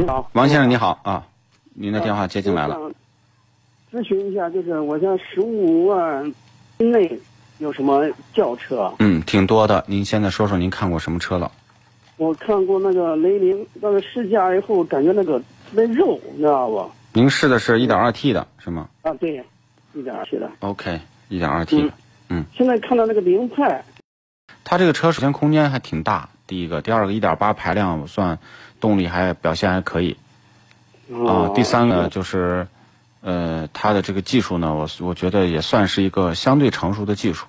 你好，王先生，你好啊，您的电话接进来了。咨询一下，就是我想十五万内有什么轿车？嗯，挺多的。您现在说说您看过什么车了？我看过那个雷凌，那个试驾以后感觉那个特别肉，你知道不？您试的是一点二 T 的是吗啊，对，一点二 T 的。OK，一点二 T 的。现在看到那个凌派，它这个车首先空间还挺大，第一个，第二个一点八排量算动力还表现还可以啊、哦第三个就是，呃，它的这个技术呢，我我觉得也算是一个相对成熟的技术。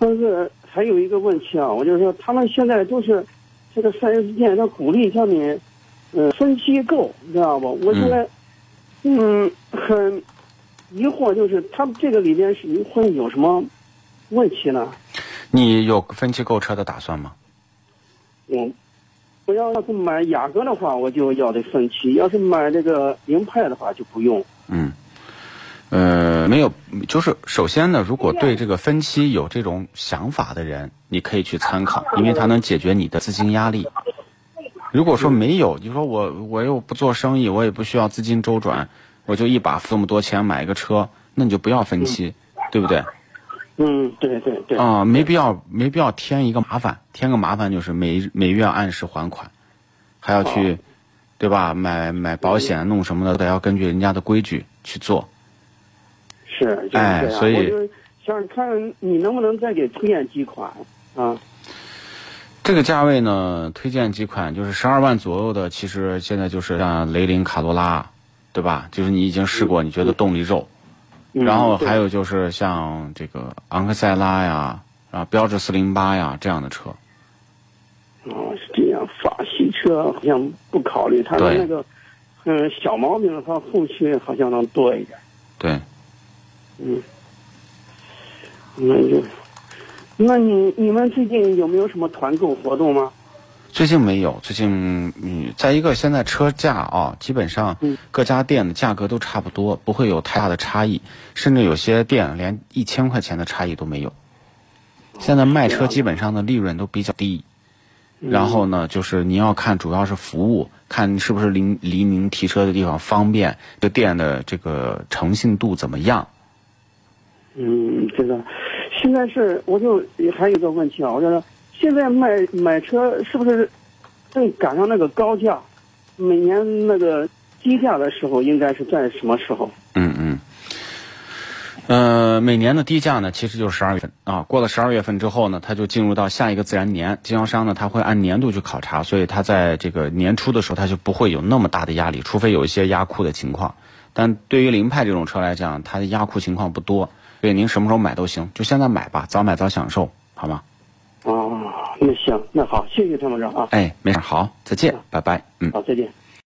但是还有一个问题啊，我就是说他们现在都是这个四 S 店，他鼓励叫你，呃，分期购，你知道不？我现在，嗯，很疑惑，就是他们这个里边是会有什么问题呢？你有分期购车的打算吗？嗯，我要要是买雅阁的话，我就要的分期；要是买这个凌派的话，就不用。嗯，呃，没有，就是首先呢，如果对这个分期有这种想法的人，你可以去参考，因为它能解决你的资金压力。如果说没有，你说我我又不做生意，我也不需要资金周转，我就一把付这么多钱买一个车，那你就不要分期，对不对？嗯，对对对。啊、没必要，没必要添一个麻烦，添个麻烦就是每每月按时还款，还要去，对吧？买买保险弄什么的，都要根据人家的规矩去做。是，就是。哎所以我就想看你能不能再给推荐几款啊？这个价位呢，推荐几款就是十二万左右的，其实现在就是像雷凌卡罗拉，对吧？就是你已经试过，你觉得动力肉，嗯然后还有就是像这个昂克赛拉呀，啊，标致四零八呀这样的车。哦，是这样。法系车好像不考虑，它的那个嗯小毛病的话，后期好像能多一点。对，嗯，那就，那你你们最近有没有什么团购活动吗？最近没有，最近嗯，再一个现在车价啊，基本上嗯各家店的价格都差不多，不会有太大的差异，甚至有些店连一千块钱的差异都没有。现在卖车基本上的利润都比较低，然后呢，就是你要看主要是服务，看是不是离离您提车的地方方便，这店的这个诚信度怎么样。嗯，这个现在是我就还有一个问题啊，我就是现在卖买车是不是正赶上那个高价？每年那个低价的时候应该是在什么时候？嗯嗯。呃，每年的低价呢，其实就是十二月份啊。过了十二月份之后呢，它就进入到下一个自然年。经销商呢，他会按年度去考察，所以他在这个年初的时候，他就不会有那么大的压力，除非有一些压库的情况。但对于凌派这种车来讲，它的压库情况不多，所以您什么时候买都行，就现在买吧，早买早享受，好吗？哦，那行，那好，谢谢参谋长啊，哎，没事，好，再见，拜拜，嗯。好，再见。